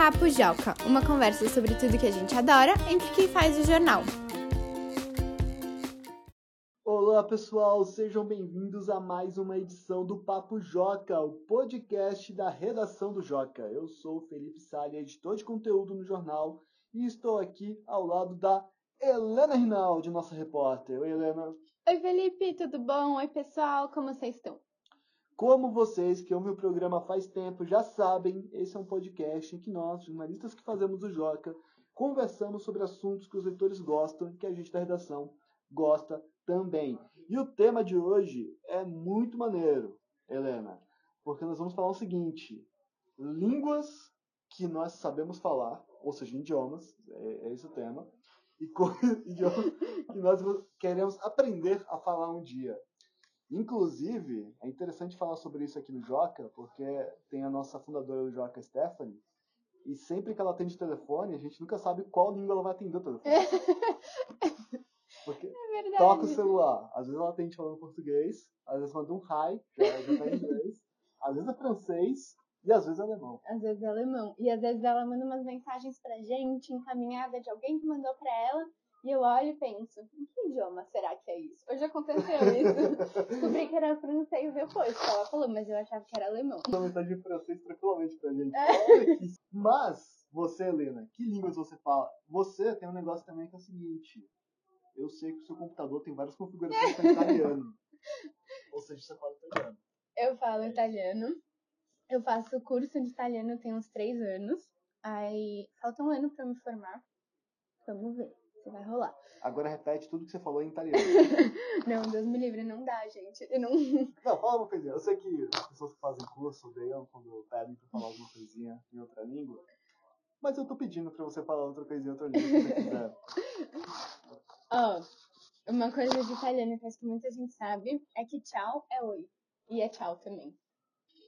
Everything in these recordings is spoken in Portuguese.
Papo Joca, uma conversa sobre tudo que a gente adora entre quem faz o jornal. Olá pessoal, sejam bem-vindos a mais uma edição do Papo Joca, o podcast da redação do Joca. Eu sou o Felipe Salha, editor de conteúdo no jornal, e estou aqui ao lado da Helena Rinaldi, nossa repórter. Oi, Helena. Oi, Felipe, tudo bom? Oi, pessoal, como vocês estão? Como vocês que ouvem o programa faz tempo já sabem, esse é um podcast em que nós, jornalistas que fazemos o Joca, conversamos sobre assuntos que os leitores gostam e que a gente da redação gosta também. E o tema de hoje é muito maneiro, Helena, porque nós vamos falar o seguinte: línguas que nós sabemos falar, ou seja, idiomas, é, é esse o tema, e idiomas que nós queremos aprender a falar um dia. Inclusive, é interessante falar sobre isso aqui no Joca, porque tem a nossa fundadora do Joca, Stephanie, e sempre que ela atende telefone, a gente nunca sabe qual língua ela vai atender o telefone. Porque É toca o celular. Às vezes ela atende falando português, às vezes manda um hi, já, já tá em inglês, às vezes é francês e às vezes é alemão. Às vezes é alemão. E às vezes ela manda umas mensagens pra gente, encaminhada de alguém que mandou pra ela. E eu olho e penso, em que idioma será que é isso? Hoje aconteceu isso. Descobri que era francês depois que ela falou, mas eu achava que era alemão. Uma mensagem em francês tranquilamente pra gente. É. Mas, você, Helena, que línguas você fala? Você tem um negócio também que é o seguinte. Eu sei que o seu computador tem várias configurações para italiano. Ou seja, você fala italiano. Eu falo italiano. Eu faço curso de italiano tem uns três anos. Aí falta um ano pra eu me formar. Vamos ver se vai rolar. Agora repete tudo que você falou em italiano. Não, Deus me livre, não dá, gente. Eu não. Não, fala uma coisinha. Eu sei que as pessoas que fazem curso odeiam quando pedem pra falar alguma coisinha em outra língua. Mas eu tô pedindo pra você falar outra coisinha em outra língua, se você quiser. Ó, uma coisa de italiano que acho que muita gente sabe é que tchau é oi. E é tchau também.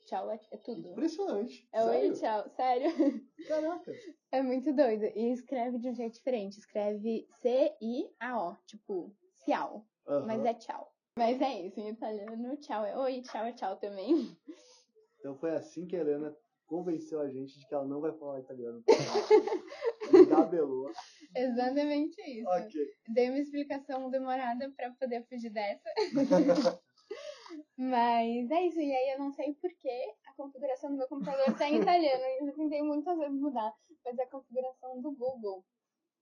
Tchau é, é tudo. Impressionante. É oi Sério? e tchau. Sério. Caraca. É muito doido. E escreve de um jeito diferente. Escreve C-I-A-O. Tipo, ciao. Mas é tchau. Mas é isso. Em italiano, tchau é oi, tchau é tchau também. Então foi assim que a Helena convenceu a gente de que ela não vai falar italiano. Engabelou. Exatamente isso. Ok. Dei uma explicação demorada pra poder fugir dessa. Mas é isso, e aí eu não sei porquê a configuração do meu computador tá em italiano. Eu já tentei muitas vezes mudar, mas é a configuração do Google.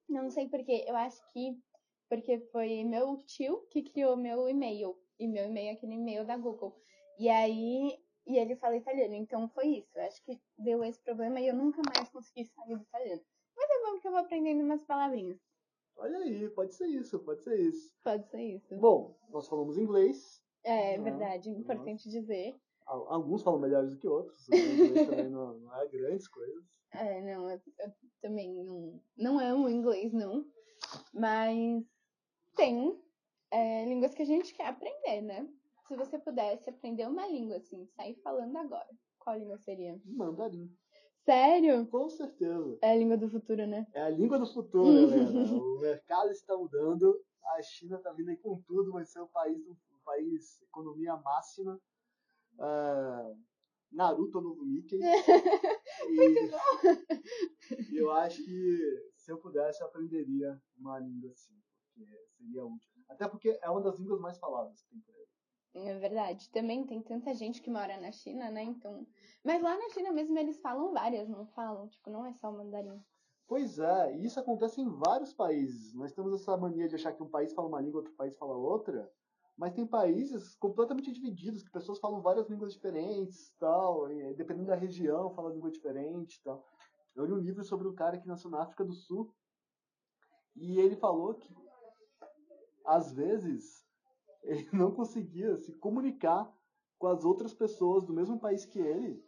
Não sei porquê, eu acho que porque foi meu tio que criou meu e-mail. E meu e-mail é aquele e-mail da Google. E aí, e ele fala italiano, então foi isso. Eu acho que deu esse problema e eu nunca mais consegui sair do italiano. Mas é bom que eu vou aprendendo umas palavrinhas. Olha aí, pode ser isso, pode ser isso. Pode ser isso. Bom, nós falamos inglês. É Uhum, verdade, importante dizer. Al- Alguns falam melhores do que outros. O inglês também não, não é grandes coisas. É, não, eu, eu também não, não amo inglês, não. Mas tem é, línguas que a gente quer aprender, né? Se você pudesse aprender uma língua, assim, sair falando agora, qual língua seria? Mandarim. Sério? Com certeza. É a língua do futuro, né? É a língua do futuro, Helena. O mercado está mudando. A China está vindo aí com tudo. Vai ser o país, do, país economia máxima. Ah, Naruto novo Mickey. E, e eu acho que se eu pudesse, eu aprenderia uma língua assim. Porque seria útil. Até porque é uma das línguas mais faladas que tem por aí. É verdade. Também tem tanta gente que mora na China, né? Então. Mas lá na China mesmo eles falam várias, não falam? Tipo, não é só o mandarim. Pois é, e isso acontece em vários países. Nós temos essa mania de achar que um país fala uma língua, outro país fala outra. Mas tem países completamente divididos, que pessoas falam várias línguas diferentes, tal, e dependendo da região, fala língua diferente, tal. Eu li um livro sobre um cara que nasceu na África do Sul, e ele falou que às vezes ele não conseguia se comunicar com as outras pessoas do mesmo país que ele,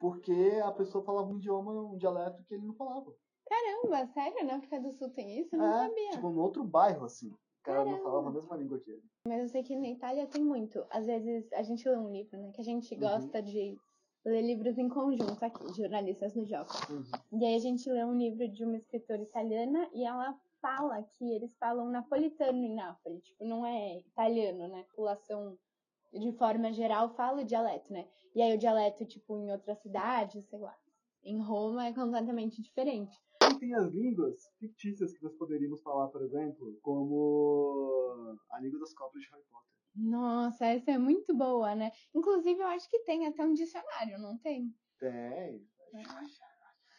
porque a pessoa falava um idioma, um dialeto que ele não falava. Caramba, sério? Na África do Sul tem isso? Eu não É, sabia. tipo, num outro bairro, assim. Cara não falava a mesma língua que ele. Mas eu sei que na Itália tem muito. Às vezes a gente lê um livro, né? Que a gente Uhum. gosta de ler livros em conjunto aqui, jornalistas no Joca. Uhum. E aí a gente lê um livro de uma escritora italiana e ela fala que eles falam napolitano em Nápoles. Tipo, não é italiano, né? População de forma geral fala o dialeto, né? E aí o dialeto, tipo, em outras cidades, sei lá, Em Roma é completamente diferente. E tem as línguas fictícias que nós poderíamos falar, por exemplo, como a língua das cobras de Harry Potter. Nossa, essa é muito boa, né? Inclusive, eu acho que tem até um dicionário, não tem? Tem.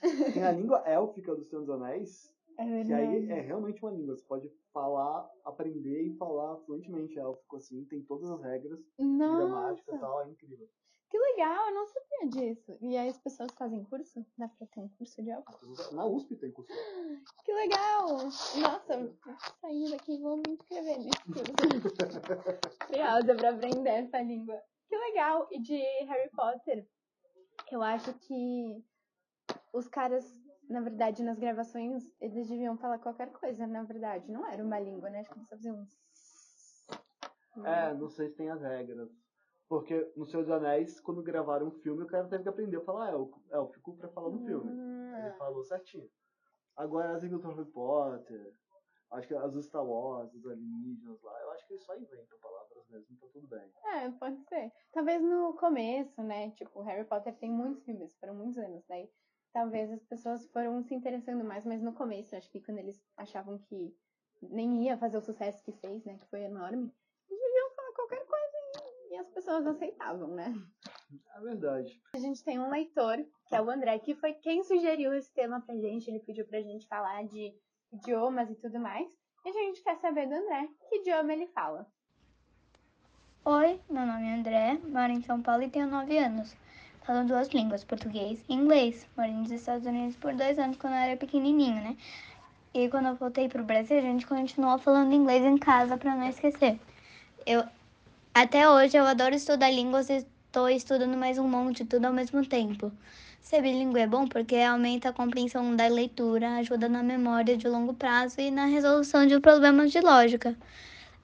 Tem a língua élfica do Senhor dos Anéis, É que aí é realmente uma língua. Você pode falar, aprender e falar fluentemente élfico, assim. Tem todas as regras, gramática e Nossa, tal, é incrível. Que legal, eu não sabia disso. E aí as pessoas fazem curso? Dá pra ter um curso de álcool? Na USP tem curso. Que legal! Nossa, sair daqui vou me inscrever nesse curso. Curiosa pra aprender essa língua. Que legal! E de Harry Potter, eu acho que os caras, na verdade, nas gravações, eles deviam falar qualquer coisa, na verdade. Não era uma língua, né? Acho que eles só faziam um... É, não sei se tem as regras. Porque no Senhor dos Anéis, quando gravaram um filme, o cara teve que aprender a falar élfico, élfico pra falar no filme. Ele Hum, falou certinho. Agora as do Harry Potter, acho que as Star Wars, os alienígenas lá, eu acho que eles só inventam palavras mesmo, então tudo bem. É, pode ser. Talvez no começo, né? Tipo, Harry Potter tem muitos filmes, foram muitos anos, daí talvez as pessoas foram se interessando mais, mas no começo, acho que quando eles achavam que nem ia fazer o sucesso que fez, né? Que foi enorme, eles deviam falar qualquer coisa e, as pessoas aceitavam, né? É verdade. A gente tem um leitor, que é o André, que foi quem sugeriu esse tema pra gente. Ele pediu pra gente falar de idiomas e tudo mais. E a gente quer saber do André que idioma ele fala. Oi, meu nome é André, moro em São Paulo e tenho 9 anos. Falo duas línguas, português e inglês. Morei nos Estados Unidos por dois anos quando eu era pequenininho, né? E quando eu voltei pro Brasil, a gente continuou falando inglês em casa para não esquecer. Eu até hoje eu adoro estudar línguas e estou estudando mais um monte, tudo ao mesmo tempo. Ser bilíngue é bom porque aumenta a compreensão da leitura, ajuda na memória de longo prazo e na resolução de problemas de lógica.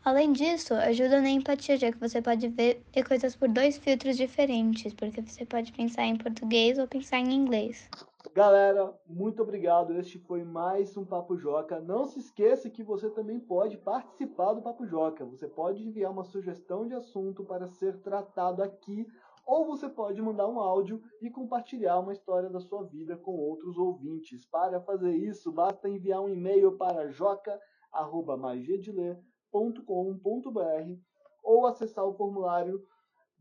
Além disso, ajuda na empatia, já que você pode ver coisas por dois filtros diferentes, porque você pode pensar em português ou pensar em inglês. Galera, muito obrigado. Este foi mais um Papo Joca. Não se esqueça que você também pode participar do Papo Joca. Você pode enviar uma sugestão de assunto para ser tratado aqui, ou você pode mandar um áudio e compartilhar uma história da sua vida com outros ouvintes. Para fazer isso, basta enviar um e-mail para joca@magiadeler www.cultura.com.br ou acessar o formulário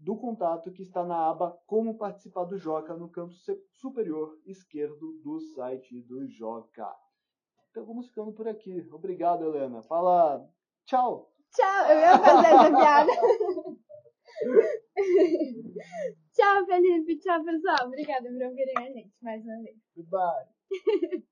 do contato que está na aba Como Participar do Joca no canto superior esquerdo do site do Joca. Então vamos ficando por aqui. Obrigado, Helena. Fala tchau. Tchau, eu ia fazer essa piada. tchau, Felipe. Tchau, pessoal. Obrigada por ouvirem a gente mais uma vez. Goodbye.